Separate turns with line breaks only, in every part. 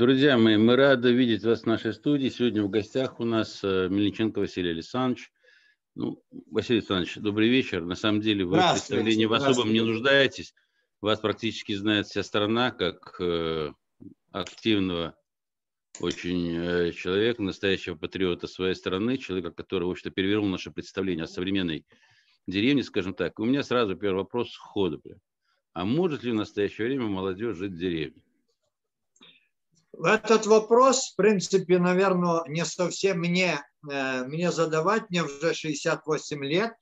Друзья мои, мы рады видеть вас в нашей студии. Сегодня в гостях у нас э, Мельниченко Василий Александрович. Ну, Василий Александрович, добрый вечер. На самом деле вы в представлении в особом не нуждаетесь. Вас практически знает вся страна как э, активного очень э, человека, настоящего патриота своей страны, человека, который, в общем-то, перевернул наше представление о современной деревне, скажем так. У меня сразу первый вопрос сходу. А может ли в настоящее время молодежь жить в деревне?
Этот вопрос, в принципе, наверное, не совсем мне, э, мне задавать, мне уже 68 лет.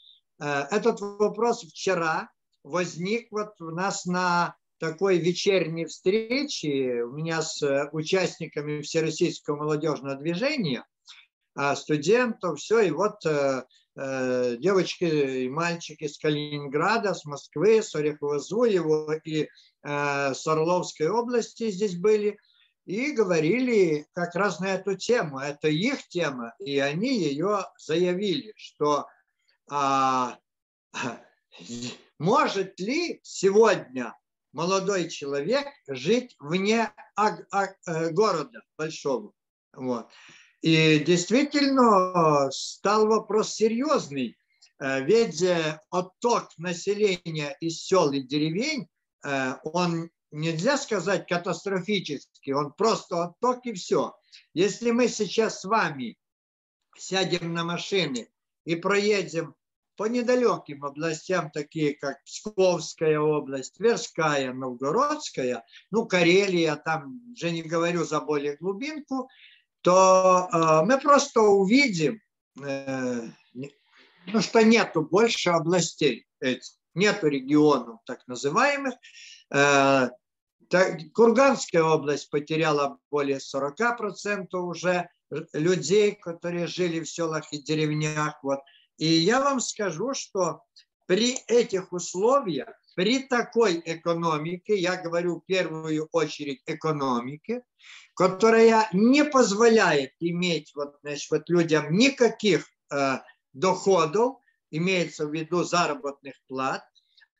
Э, этот вопрос вчера возник вот у нас на такой вечерней встрече у меня с э, участниками Всероссийского молодежного движения, а студентов, все, и вот девочки и мальчики с Калининграда, с Москвы, с Орехово-Зуева и с Орловской области здесь были – и говорили как раз на эту тему. Это их тема, и они ее заявили, что а, может ли сегодня молодой человек жить вне а, города большого. Вот. И действительно стал вопрос серьезный, э, ведь э, отток населения из сел и деревень, э, он нельзя сказать катастрофический, он просто отток и все. Если мы сейчас с вами сядем на машины и проедем по недалеким областям, такие как Псковская область, Тверская, Новгородская, ну, Карелия, там уже не говорю за более глубинку, то э, мы просто увидим, э, ну, что нету больше областей этих, нету регионов так называемых, Курганская область потеряла более 40% уже людей, которые жили в селах и деревнях. Вот. И я вам скажу, что при этих условиях, при такой экономике, я говорю в первую очередь экономике, которая не позволяет иметь вот, значит, вот людям никаких э, доходов, имеется в виду заработных плат,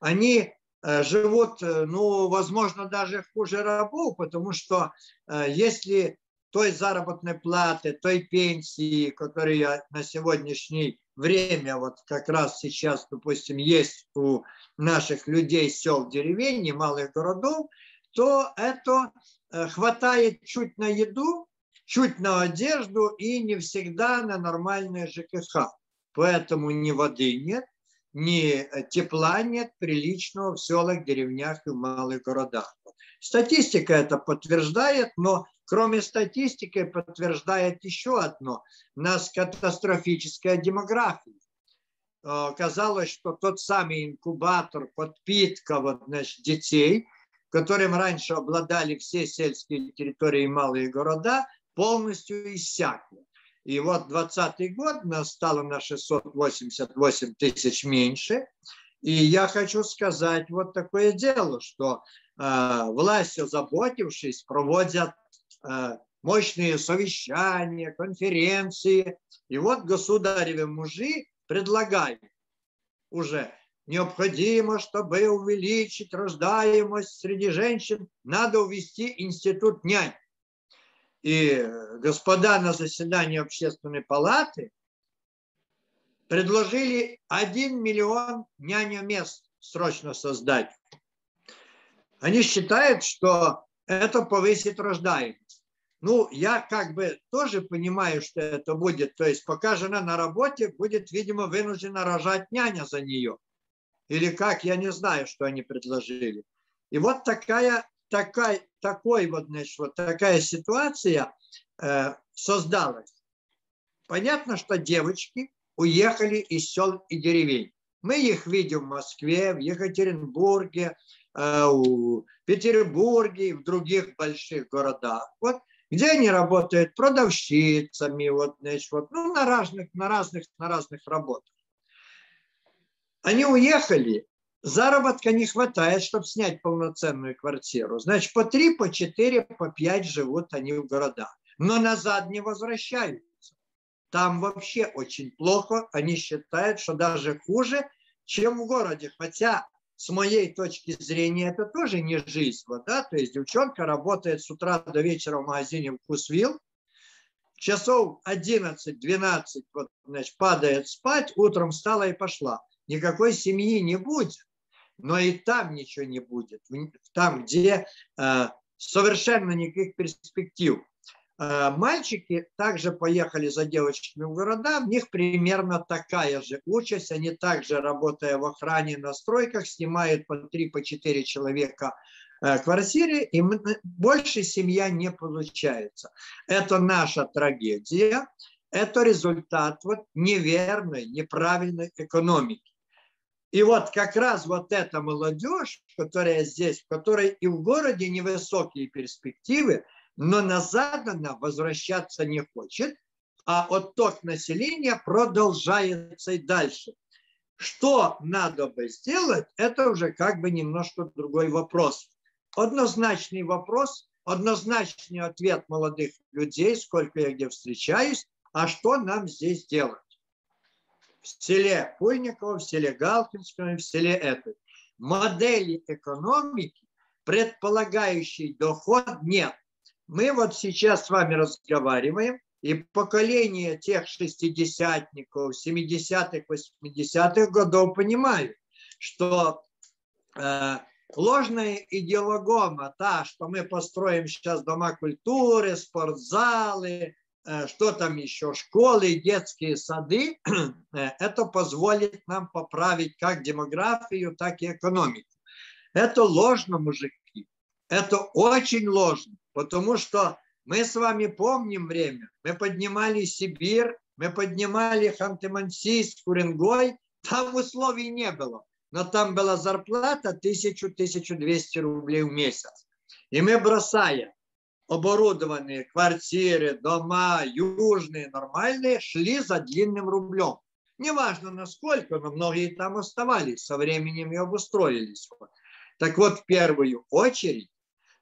они Э, живут, э, ну, возможно, даже хуже рабов, потому что э, если той заработной платы, той пенсии, которая на сегодняшнее время, вот как раз сейчас, допустим, есть у наших людей сел, деревень, малых городов, то это хватает чуть на еду, чуть на одежду и не всегда на нормальное ЖКХ. Поэтому ни воды нет, ни тепла нет приличного в селах, деревнях и в малых городах. Статистика это подтверждает, но кроме статистики подтверждает еще одно. У нас катастрофическая демография. Э, казалось, что тот самый инкубатор, подпитка вот, значит, детей, которым раньше обладали все сельские территории и малые города, полностью иссякла. И вот 2020 год нас стало на 688 тысяч меньше. И я хочу сказать вот такое дело, что э, власти, заботившись, проводят э, мощные совещания, конференции. И вот государевы мужи предлагают уже необходимо, чтобы увеличить рождаемость среди женщин, надо увести институт нянь и господа на заседании общественной палаты предложили 1 миллион няня мест срочно создать. Они считают, что это повысит рождаемость. Ну, я как бы тоже понимаю, что это будет. То есть пока жена на работе, будет, видимо, вынуждена рожать няня за нее. Или как, я не знаю, что они предложили. И вот такая такая, такой вот, значит, вот такая ситуация э, создалась. Понятно, что девочки уехали из сел и деревень. Мы их видим в Москве, в Екатеринбурге, э, в Петербурге и в других больших городах. Вот где они работают продавщицами, вот, значит, вот, ну, на разных, на разных, на разных работах. Они уехали, заработка не хватает, чтобы снять полноценную квартиру. Значит, по три, по четыре, по пять живут они в городах. Но назад не возвращаются. Там вообще очень плохо. Они считают, что даже хуже, чем в городе. Хотя с моей точки зрения, это тоже не жизнь. Вот, да? То есть девчонка работает с утра до вечера в магазине «Вкусвилл», часов 11-12 вот, значит, падает спать, утром встала и пошла. Никакой семьи не будет, но и там ничего не будет. Там, где э, совершенно никаких перспектив. Э, мальчики также поехали за девочками в города, в них примерно такая же участь. Они также, работая в охране на стройках, снимают по 3-4 по человека Э, квартире, и больше семья не получается. Это наша трагедия, это результат вот неверной, неправильной экономики. И вот как раз вот эта молодежь, которая здесь, в которой и в городе невысокие перспективы, но назад она возвращаться не хочет, а отток населения продолжается и дальше. Что надо бы сделать, это уже как бы немножко другой вопрос однозначный вопрос, однозначный ответ молодых людей, сколько я где встречаюсь, а что нам здесь делать? В селе Пульниково, в селе Галкинском, в селе этой. Модели экономики, предполагающей доход, нет. Мы вот сейчас с вами разговариваем, и поколение тех шестидесятников, 70-х, 80-х годов понимают, что э, ложная идеологома, та, что мы построим сейчас дома культуры, спортзалы, что там еще, школы, детские сады, э, это позволит нам поправить как демографию, так и экономику. Это ложно, мужики. Это очень ложно, потому что мы с вами помним время. Мы поднимали Сибирь, мы поднимали Ханты-Мансийск, Уренгой. Там условий не было но там была зарплата 1000-1200 рублей в месяц. И мы, бросая оборудованные квартиры, дома, южные, нормальные, шли за длинным рублем. Неважно насколько, но многие там оставались, со временем и обустроились. Так вот, в первую очередь,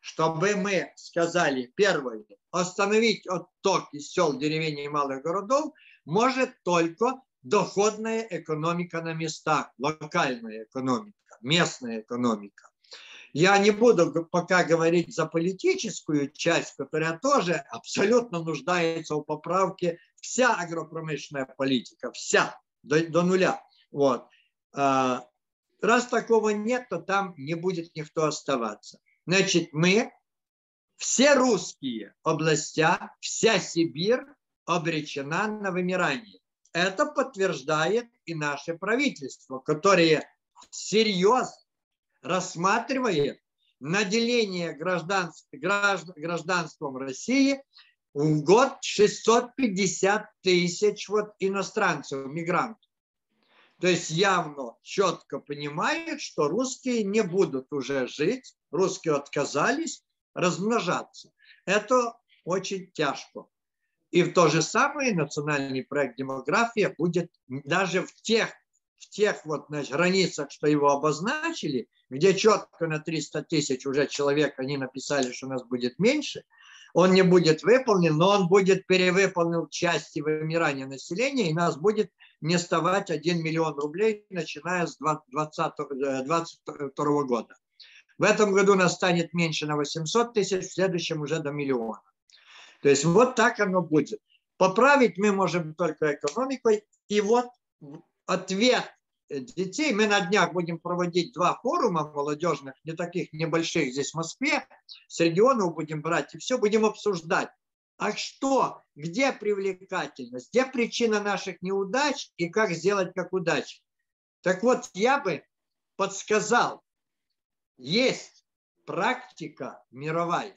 чтобы мы сказали, первое, остановить отток из сел, деревень и малых городов, может только доходная экономика на местах, локальная экономика, местная экономика. Я не буду пока говорить за политическую часть, которая тоже абсолютно нуждается в поправке. Вся агропромышленная политика, вся, до, до нуля. Вот. А, раз такого нет, то там не будет никто оставаться. Значит, мы, все русские областя, вся Сибирь обречена на вымирание. Это подтверждает и наше правительство, которое серьезно рассматривает наделение гражданств, гражданством России в год 650 тысяч вот иностранцев, мигрантов. То есть явно, четко понимает, что русские не будут уже жить, русские отказались размножаться. Это очень тяжко. И в то же самое национальный проект «Демография» будет даже в тех, в тех вот, значит, границах, что его обозначили, где четко на 300 тысяч уже человек они написали, что у нас будет меньше, он не будет выполнен, но он будет перевыполнен в части вымирания населения, и нас будет не ставать 1 миллион рублей, начиная с 2022 года. В этом году нас станет меньше на 800 тысяч, в следующем уже до миллиона. То есть вот так оно будет. Поправить мы можем только экономикой. И вот ответ детей. Мы на днях будем проводить два форума молодежных, не таких небольших здесь в Москве. С регионов будем брать и все будем обсуждать. А что, где привлекательность, где причина наших неудач и как сделать как удач? Так вот, я бы подсказал, есть практика мировая.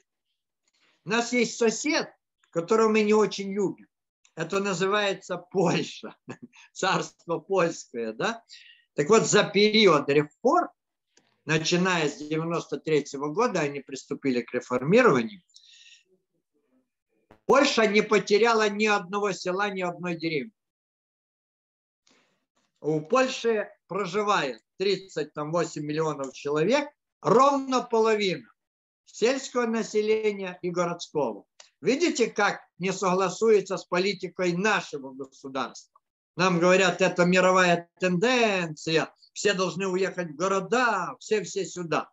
У нас есть сосед, которого мы не очень любим. Это называется Польша, царство польское. Да? Так вот, за период реформ, начиная с 93 -го года, они приступили к реформированию, Польша не потеряла ни одного села, ни одной деревни. У Польши проживает 38 миллионов человек, ровно половина сельского населения и городского. Видите, как не согласуется с политикой нашего государства? Нам говорят, это мировая тенденция, все должны уехать в города, все-все сюда.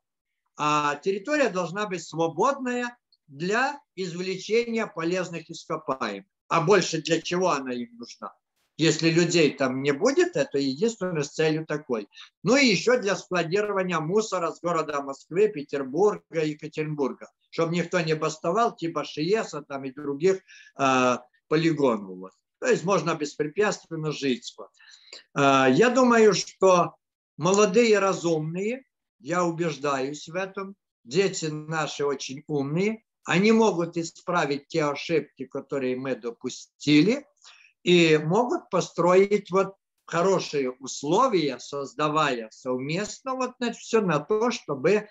А территория должна быть свободная для извлечения полезных ископаемых. А больше для чего она им нужна? Если людей там не будет, это единственной целью такой. Ну и еще для складирования мусора с города Москвы, Петербурга, Екатеринбурга, чтобы никто не бастовал, типа Шиеса там и других э, полигонов. Вот. То есть можно беспрепятственно жить. Вот. Э, я думаю, что молодые разумные, я убеждаюсь в этом, дети наши очень умные, они могут исправить те ошибки, которые мы допустили, и могут построить вот хорошие условия, создавая совместно вот на все на то, чтобы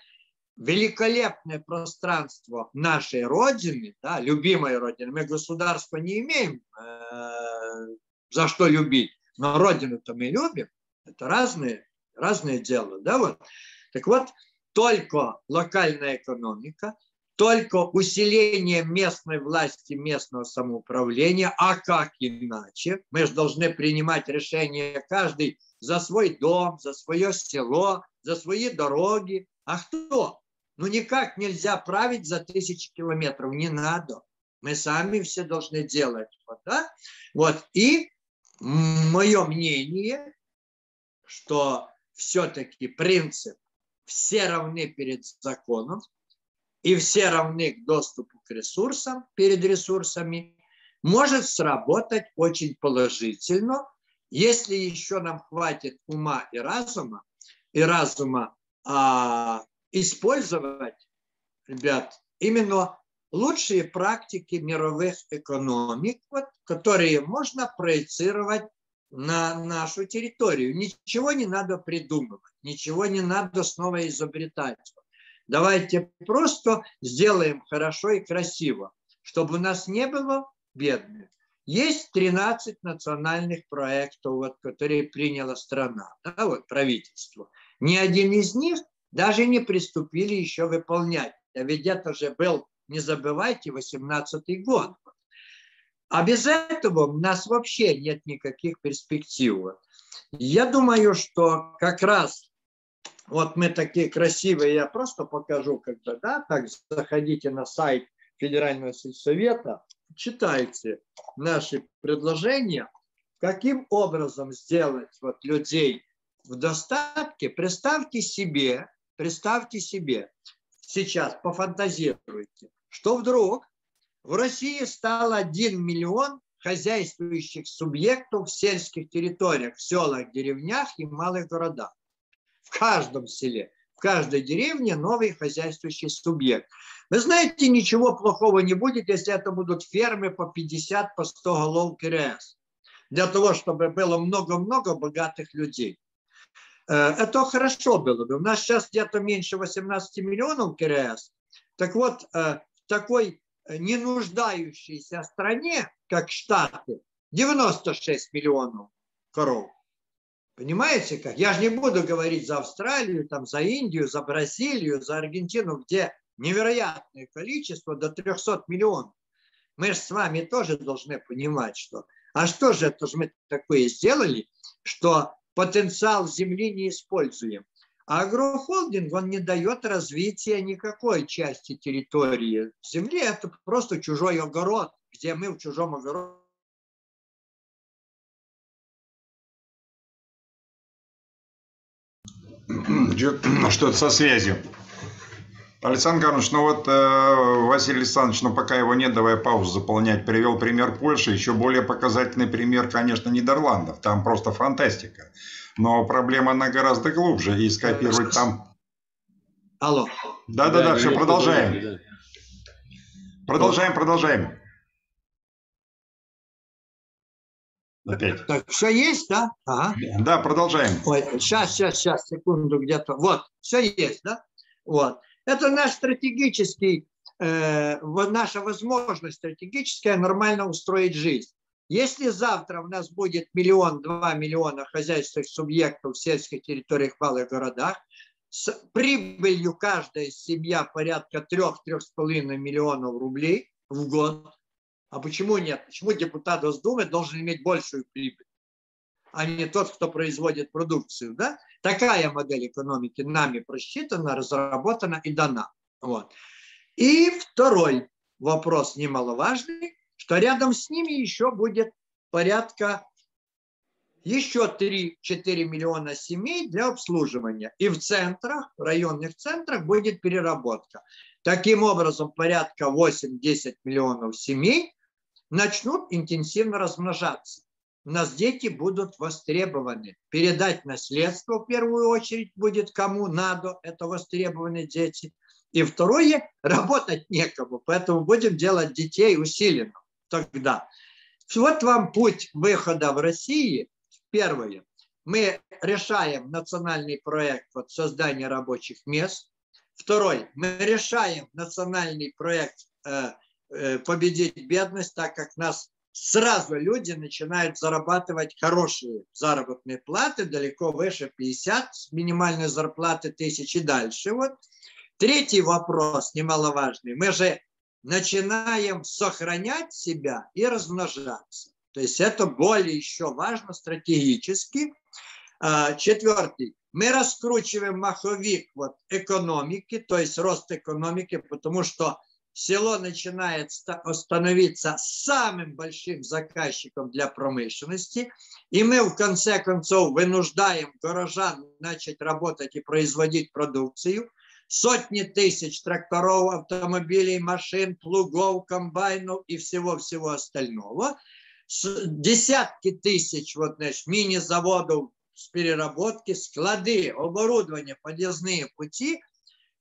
великолепное пространство нашей Родины, да, любимой Родины, мы государство не имеем э, за что любить, но Родину-то мы любим, это разные, разные дела, да, вот. Так вот, только локальная экономика, только усиление местной власти, местного самоуправления, а как иначе? Мы же должны принимать решения каждый за свой дом, за свое село, за свои дороги. А кто? Ну никак нельзя править за тысячи километров, не надо. Мы сами все должны делать. Вот, да? вот. И мое мнение, что все-таки принцип все равны перед законом, и все равны к доступу к ресурсам перед ресурсами, может сработать очень положительно, если еще нам хватит ума и разума, и разума а, использовать, ребят, именно лучшие практики мировых экономик, вот, которые можно проецировать на нашу территорию. Ничего не надо придумывать, ничего не надо снова изобретать. Давайте просто сделаем хорошо и красиво, чтобы у нас не было бедных. Есть 13 национальных проектов, вот, которые приняла страна, да, вот, правительство. Ни один из них даже не приступили еще выполнять. А ведь это же был, не забывайте, 18 год. А без этого у нас вообще нет никаких перспектив. Я думаю, что как раз вот мы такие красивые, я просто покажу, когда, да, так заходите на сайт Федерального сельсовета, читайте наши предложения, каким образом сделать вот людей в достатке. Представьте себе, представьте себе, сейчас пофантазируйте, что вдруг в России стало 1 миллион хозяйствующих субъектов в сельских территориях, в селах, деревнях и малых городах в каждом селе, в каждой деревне новый хозяйствующий субъект. Вы знаете, ничего плохого не будет, если это будут фермы по 50, по 100 голов КРС. Для того, чтобы было много-много богатых людей. Э, это хорошо было бы. У нас сейчас где-то меньше 18 миллионов КРС. Так вот, э, в такой не нуждающейся стране, как Штаты, 96 миллионов коров. Понимаете как? Я же не буду говорить за Австралию, там, за Индию, за Бразилию, за Аргентину, где невероятное количество, до 300 миллионов. Мы же с вами тоже должны понимать, что... А что же это же мы такое сделали, что потенциал Земли не используем? А агрохолдинг, он не дает развития никакой части территории Земли. Это просто чужой огород, где мы в чужом огороде
что-то со связью. Александр Карлович, ну вот э, Василий Александрович, ну пока его нет, давай паузу заполнять, привел пример Польши, еще более показательный пример, конечно, Нидерландов, там просто фантастика. Но проблема, она гораздо глубже, и скопировать там...
Алло.
Да-да-да, все, продолжаем. Продолжаем, продолжаем.
Опять. Так, все есть, да?
Ага. Да, продолжаем.
Ой, сейчас, сейчас, сейчас, секунду где-то. Вот, все есть, да? Вот. Это наш стратегический, э, наша возможность стратегическая нормально устроить жизнь. Если завтра у нас будет миллион-два миллиона хозяйственных субъектов в сельских территориях, малых городах, с прибылью каждая семья порядка трех-трех с половиной миллионов рублей в год, а почему нет? Почему депутат Госдумы должен иметь большую прибыль, а не тот, кто производит продукцию? Да? Такая модель экономики нами просчитана, разработана и дана. Вот. И второй вопрос немаловажный, что рядом с ними еще будет порядка еще 3-4 миллиона семей для обслуживания. И в центрах, в районных центрах будет переработка. Таким образом, порядка 8-10 миллионов семей начнут интенсивно размножаться. У нас дети будут востребованы. Передать наследство в первую очередь будет кому надо, это востребованные дети. И второе, работать некому, поэтому будем делать детей усиленно тогда. Вот вам путь выхода в России. Первое. Мы решаем национальный проект вот, создания рабочих мест. Второй. Мы решаем национальный проект э, победить бедность, так как нас сразу люди начинают зарабатывать хорошие заработные платы, далеко выше 50 минимальной зарплаты тысячи дальше. Вот. Третий вопрос немаловажный. Мы же начинаем сохранять себя и размножаться. То есть это более еще важно стратегически. А, четвертый. Мы раскручиваем маховик вот, экономики, то есть рост экономики, потому что село начинает становиться самым большим заказчиком для промышленности, и мы в конце концов вынуждаем горожан начать работать и производить продукцию – сотни тысяч тракторов, автомобилей, машин, плугов, комбайнов и всего-всего остального, десятки тысяч вот, значит, мини-заводов с переработки, склады, оборудование, подъездные пути,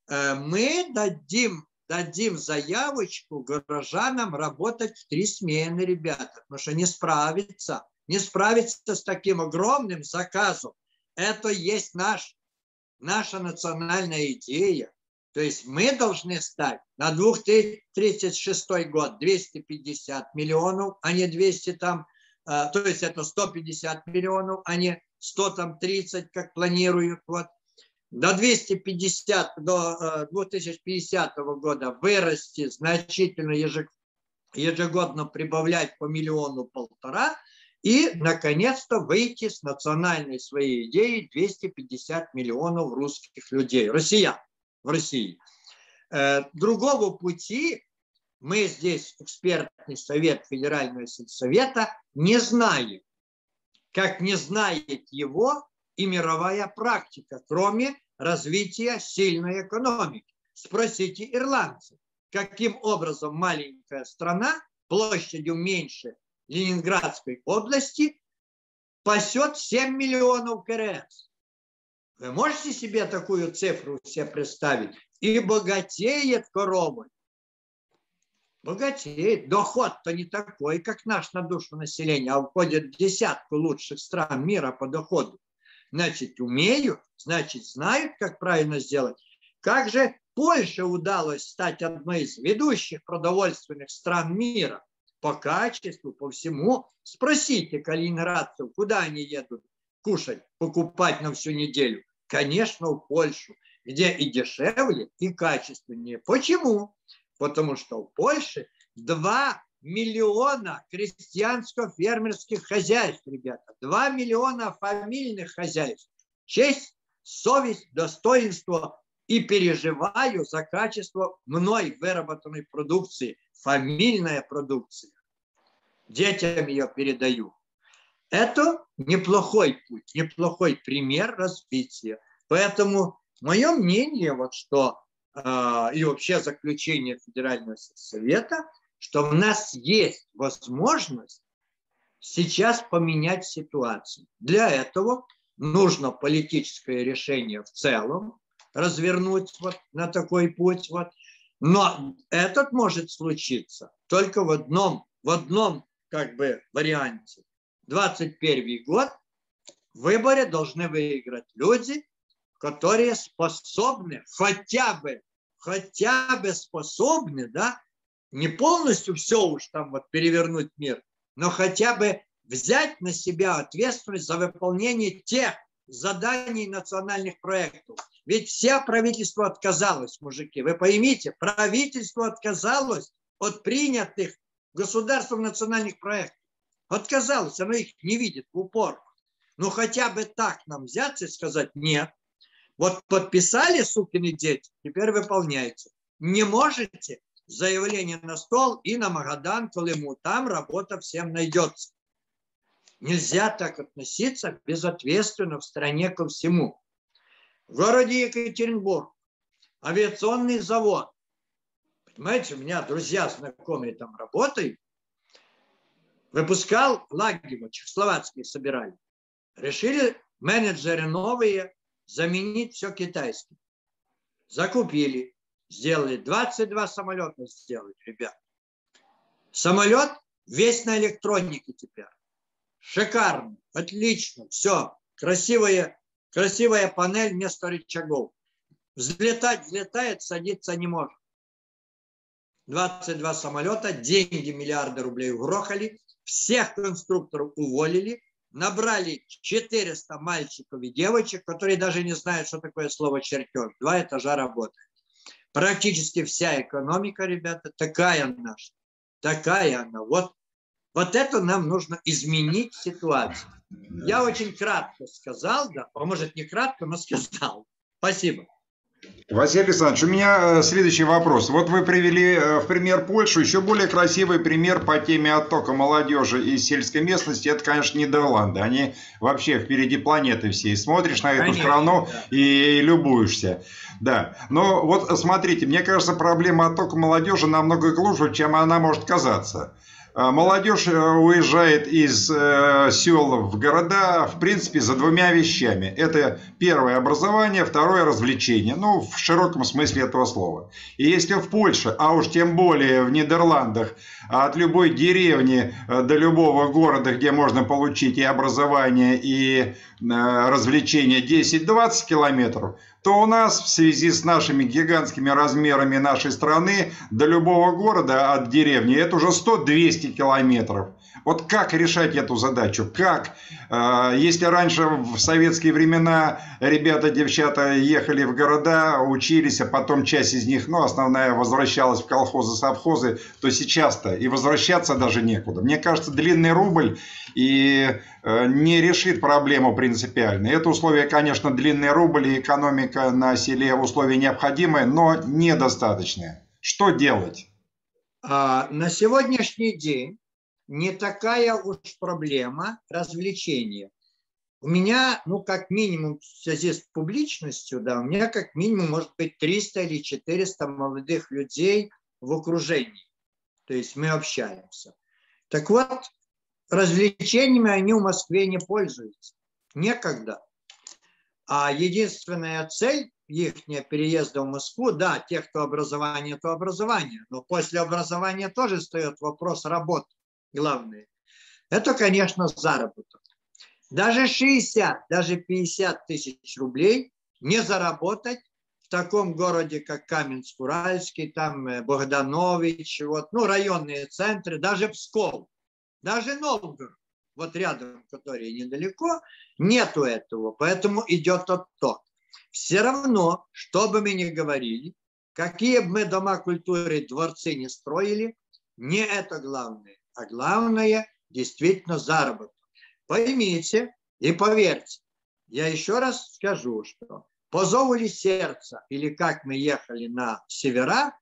э, мы дадим, дадим заявочку горожанам работать в три смены, ребята, потому что не справиться, не справиться с таким огромным заказом. Это есть наш наша национальная идея. То есть мы должны стать на 2036 год 250 миллионов, а не 200 там, а, то есть это 150 миллионов, а не 100 там 30, как планируют. Вот. До 250, до 2050 э, года вырасти значительно ежегодно прибавлять по миллиону полтора – и, наконец-то, выйти с национальной своей идеей 250 миллионов русских людей, россиян в России. Э, другого пути мы здесь, экспертный совет Федерального совета, не знаем, как не знает его и мировая практика, кроме развития сильной экономики. Спросите ирландцев, каким образом маленькая страна площадью меньше Ленинградской области пасет 7 миллионов КРС. Вы можете себе такую цифру себе представить? И богатеет корова. Богатеет. Доход-то не такой, как наш на душу населения, а входит в десятку лучших стран мира по доходу. Значит, умеют, значит, знают, как правильно сделать. Как же Польше удалось стать одной из ведущих продовольственных стран мира? по качеству, по всему. Спросите калининградцев, куда они едут кушать, покупать на всю неделю. Конечно, в Польшу, где и дешевле, и качественнее. Почему? Потому что в Польше 2 миллиона крестьянско-фермерских хозяйств, ребята. 2 миллиона фамильных хозяйств. Честь, совесть, достоинство и переживаю за качество мной выработанной продукции, фамильная продукция детям ее передаю. Это неплохой путь, неплохой пример развития. Поэтому мое мнение, вот что, э, и вообще заключение Федерального совета, что у нас есть возможность сейчас поменять ситуацию. Для этого нужно политическое решение в целом развернуть вот на такой путь. Вот. Но этот может случиться только в одном, в одном как бы варианте. 21 год в выборе должны выиграть люди, которые способны хотя бы, хотя бы способны, да, не полностью все уж там вот перевернуть мир, но хотя бы взять на себя ответственность за выполнение тех заданий национальных проектов. Ведь все правительство отказалось, мужики. Вы поймите, правительство отказалось от принятых государством национальных проектов. Отказалось, оно их не видит в упор. Ну хотя бы так нам взяться и сказать, нет, вот подписали, сукины дети, теперь выполняйте. Не можете, заявление на стол и на Магадан, Колыму. Там работа всем найдется. Нельзя так относиться безответственно в стране ко всему. В городе Екатеринбург авиационный завод. Понимаете, у меня друзья, знакомые там работают. Выпускал Лагева, чехословацкие собирали. Решили менеджеры новые заменить все китайским. Закупили, сделали. 22 самолета сделали, ребят. Самолет весь на электронике теперь. Шикарно, отлично, все. Красивая, красивая панель вместо рычагов. Взлетать взлетает, садиться не может. 22 самолета, деньги миллиарды рублей угрохали, всех конструкторов уволили, набрали 400 мальчиков и девочек, которые даже не знают, что такое слово чертеж. Два этажа работают. Практически вся экономика, ребята, такая наша. Такая она. Вот, вот это нам нужно изменить ситуацию. Я очень кратко сказал, да, а может не кратко, но сказал. Спасибо.
Василий Александрович, у меня э, следующий вопрос. Вот вы привели э, в пример Польшу. Еще более красивый пример по теме оттока молодежи из сельской местности, это, конечно, Нидерланды. Они вообще впереди планеты всей. Смотришь на эту конечно, страну да. и любуешься. Да. Но вот смотрите, мне кажется, проблема оттока молодежи намного глубже, чем она может казаться. А молодежь э, уезжает из э, сел в города, в принципе, за двумя вещами. Это первое образование, второе развлечение. Ну, в широком смысле этого слова. И если в Польше, а уж тем более в Нидерландах, от любой деревни э, до любого города, где можно получить и образование, и развлечение 10-20 километров, то у нас в связи с нашими гигантскими размерами нашей страны до любого города от деревни это уже 100-200 километров. Вот как решать эту задачу? Как? А, если раньше в советские времена ребята, девчата ехали в города, учились, а потом часть из них, ну, основная возвращалась в колхозы, совхозы, то сейчас-то и возвращаться даже некуда. Мне кажется, длинный рубль и э, не решит проблему принципиально. Это условие, конечно, длинный рубль и экономика на селе условия необходимые, но недостаточные. Что делать?
А, на сегодняшний день не такая уж проблема развлечения. У меня, ну, как минимум, в связи с публичностью, да, у меня как минимум может быть 300 или 400 молодых людей в окружении. То есть мы общаемся. Так вот, развлечениями они в Москве не пользуются. Некогда. А единственная цель их переезда в Москву, да, тех, кто образование, то образование. Но после образования тоже встает вопрос работы, главное. Это, конечно, заработок. Даже 60, даже 50 тысяч рублей не заработать в таком городе, как Каменск-Уральский, там э, Богданович, вот, ну, районные центры, даже Псков. Даже Новгород, вот рядом, который недалеко, нету этого. Поэтому идет отток. Все равно, что бы мы ни говорили, какие бы мы дома культуры, дворцы не строили, не это главное. А главное действительно заработок. Поймите и поверьте, я еще раз скажу, что по зову ли сердца, или как мы ехали на севера,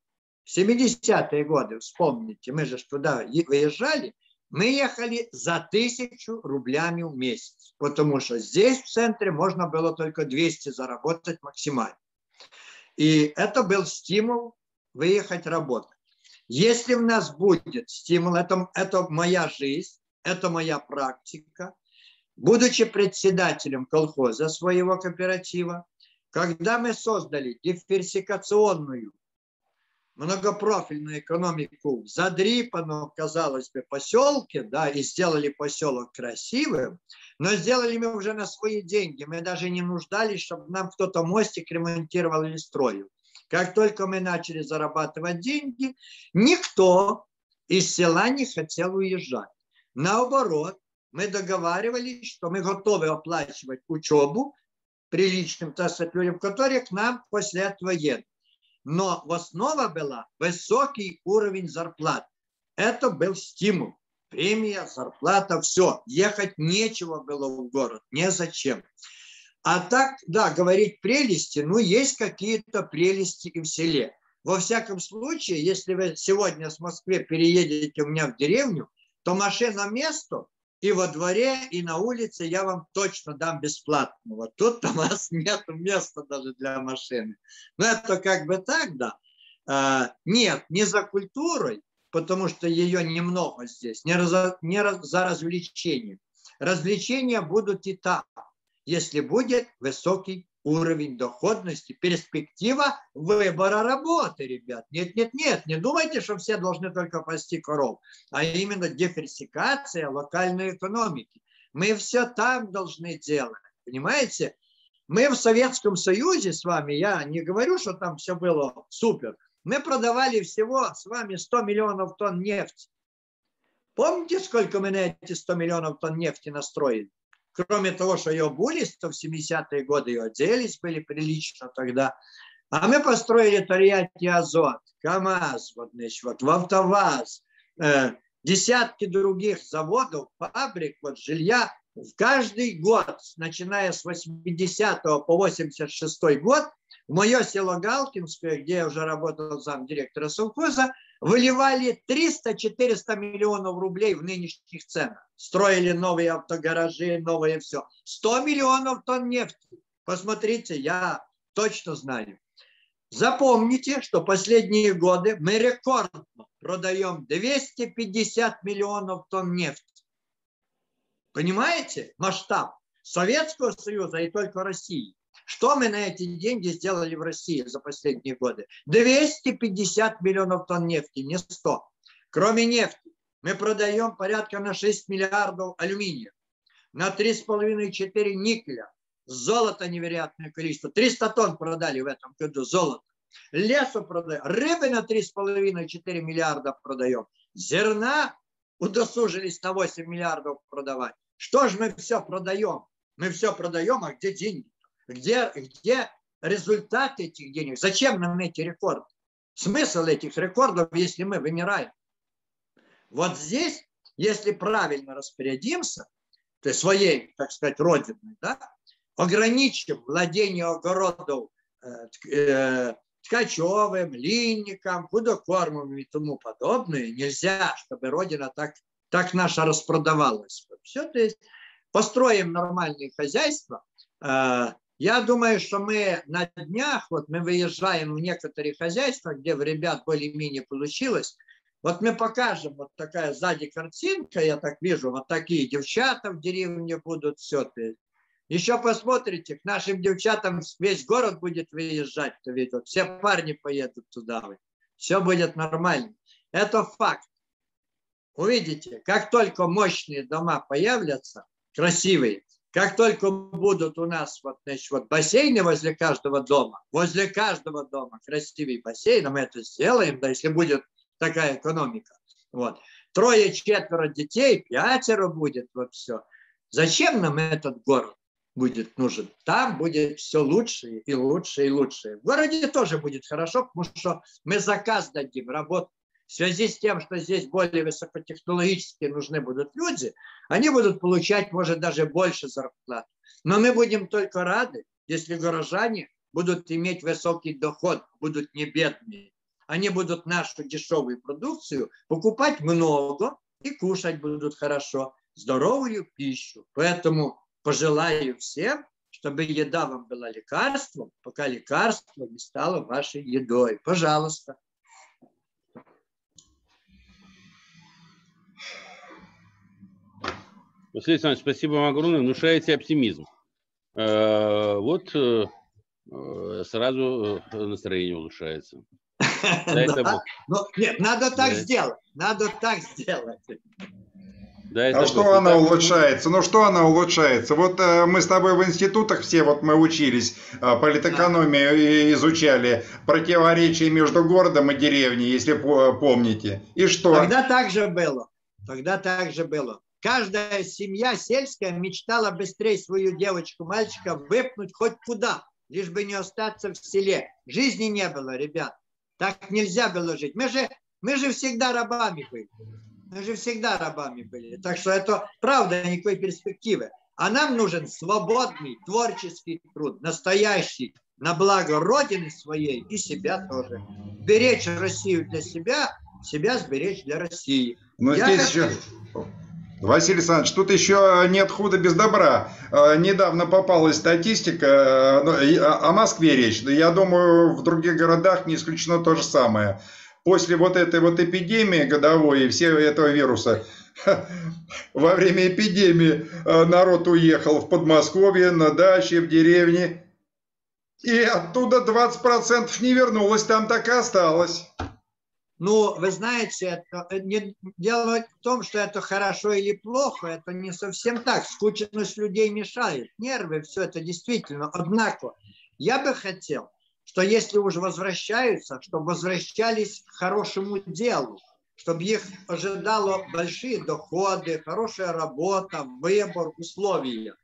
в 70-е годы, вспомните, мы же туда выезжали, мы ехали за тысячу рублями в месяц, потому что здесь в центре можно было только 200 заработать максимально. И это был стимул выехать работать. Если у нас будет стимул, это, это моя жизнь, это моя практика, будучи председателем колхоза своего кооператива, когда мы создали диверсификационную многопрофильную экономику в задрипанном, казалось бы, поселке, да, и сделали поселок красивым, но сделали мы уже на свои деньги. Мы даже не нуждались, чтобы нам кто-то мостик ремонтировал или строил. Как только мы начали зарабатывать деньги, никто из села не хотел уезжать. Наоборот, мы договаривались, что мы готовы оплачивать учебу приличным, так сказать, людям, которые к нам после этого едут но в основа была высокий уровень зарплат. Это был стимул. Премия, зарплата, все. Ехать нечего было в город, незачем. А так, да, говорить прелести, ну, есть какие-то прелести и в селе. Во всяком случае, если вы сегодня с Москвы переедете у меня в деревню, то машина место и во дворе, и на улице я вам точно дам бесплатно. Вот тут у вас нет места даже для машины. Но это как бы так, да. А, нет, не за культурой, потому что ее немного здесь, не, раз, не за развлечением. Развлечения будут и так, если будет высокий уровень доходности, перспектива выбора работы, ребят. Нет, нет, нет, не думайте, что все должны только пасти коров, а именно диверсификация локальной экономики. Мы все там должны делать, понимаете? Мы в Советском Союзе с вами, я не говорю, что там все было супер, мы продавали всего с вами 100 миллионов тонн нефти. Помните, сколько мы на эти 100 миллионов тонн нефти настроили? Кроме того, что ее были, то в 70-е годы ее делись были прилично тогда. А мы построили Тольятти Азот, КАМАЗ, вот, значит, вот, Вавтоваз, э, десятки других заводов, фабрик, вот, жилья. В каждый год, начиная с 80 по 86 год, в мое село Галкинское, где я уже работал замдиректора совхоза, выливали 300-400 миллионов рублей в нынешних ценах. Строили новые автогаражи, новые все. 100 миллионов тонн нефти. Посмотрите, я точно знаю. Запомните, что последние годы мы рекордно продаем 250 миллионов тонн нефти. Понимаете масштаб Советского Союза и только России? Что мы на эти деньги сделали в России за последние годы? 250 миллионов тонн нефти, не 100. Кроме нефти, мы продаем порядка на 6 миллиардов алюминия, на 3,5-4 никеля, золото невероятное количество. 300 тонн продали в этом году золото. Лесу продаем, рыбы на 3,5-4 миллиарда продаем. Зерна удосужились на 8 миллиардов продавать. Что же мы все продаем? Мы все продаем, а где деньги? Где, где результат этих денег? Зачем нам эти рекорды? Смысл этих рекордов, если мы вымираем? Вот здесь, если правильно распорядимся, то есть своей, так сказать, родиной, да, ограничим владение огородов э, э, ткачевым, линником, худокормовым и тому подобное, нельзя, чтобы родина так, так наша распродавалась. Все, то есть построим нормальные хозяйства, э, я думаю, что мы на днях, вот мы выезжаем в некоторые хозяйства, где в ребят более-менее получилось, вот мы покажем, вот такая сзади картинка, я так вижу, вот такие девчата в деревне будут, все. Еще посмотрите, к нашим девчатам весь город будет выезжать, то ведь вот все парни поедут туда, все будет нормально. Это факт. Увидите, как только мощные дома появятся, красивые, как только будут у нас вот, значит, вот бассейны возле каждого дома, возле каждого дома красивый бассейн, мы это сделаем, да, если будет такая экономика. Вот. Трое-четверо детей, пятеро будет, вот все. Зачем нам этот город будет нужен? Там будет все лучше и лучше и лучше. В городе тоже будет хорошо, потому что мы заказ дадим, работу в связи с тем, что здесь более высокотехнологически нужны будут люди, они будут получать, может, даже больше зарплат. Но мы будем только рады, если горожане будут иметь высокий доход, будут не бедные. Они будут нашу дешевую продукцию покупать много и кушать будут хорошо, здоровую пищу. Поэтому пожелаю всем, чтобы еда вам была лекарством, пока лекарство не стало вашей едой. Пожалуйста.
Василий Александрович, спасибо вам огромное. Внушаете оптимизм. Э, вот э, э, сразу настроение улучшается.
Ну, нет, надо так сделать. Надо так сделать.
Да, а что она улучшается? Ну что она улучшается? Вот э, мы с тобой в институтах все, вот мы учились, э, политэкономию да. изучали, противоречия между городом и деревней, если помните. И что?
Тогда так же было. Тогда так же было. Каждая семья сельская мечтала быстрее свою девочку, мальчика выпнуть хоть куда, лишь бы не остаться в селе. Жизни не было, ребят. Так нельзя было жить. Мы же, мы же всегда рабами были. Мы же всегда рабами были. Так что это правда никакой перспективы. А нам нужен свободный творческий труд, настоящий, на благо Родины своей и себя тоже. Беречь Россию для себя, себя сберечь для России.
Но Я здесь хочу... еще... Василий Александрович, тут еще нет худа без добра. А, недавно попалась статистика, ну, о Москве речь. Я думаю, в других городах не исключено то же самое. После вот этой вот эпидемии годовой и всего этого вируса, во время эпидемии а, народ уехал в Подмосковье, на даче, в деревне. И оттуда 20% не вернулось, там так и осталось.
Ну, вы знаете, это э, не, дело в том, что это хорошо или плохо, это не совсем так. Скученность людей мешает, нервы, все это действительно. Однако, я бы хотел, что если уже возвращаются, чтобы возвращались к хорошему делу, чтобы их ожидало большие доходы, хорошая работа, выбор, условия.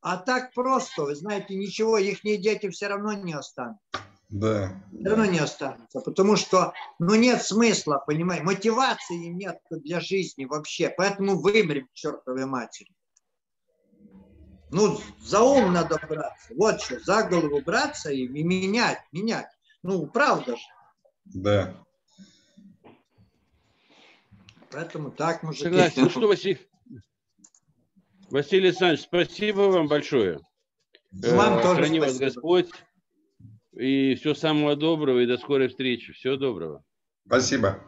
А так просто, вы знаете, ничего, их дети все равно не останутся.
Да.
Все равно не останется, потому что ну, нет смысла, понимаете, мотивации нет для жизни вообще, поэтому вымрем к чертовой матери. Ну, за ум надо браться, вот что, за голову браться и, и менять, менять. Ну, правда же.
Да.
Поэтому так, мужики.
Согласен. Ну что, Василий, Василий Александрович, спасибо вам большое.
Вам э, тоже Храни
спасибо. вас Господь. И всего самого доброго и до скорой встречи. Всего доброго.
Спасибо.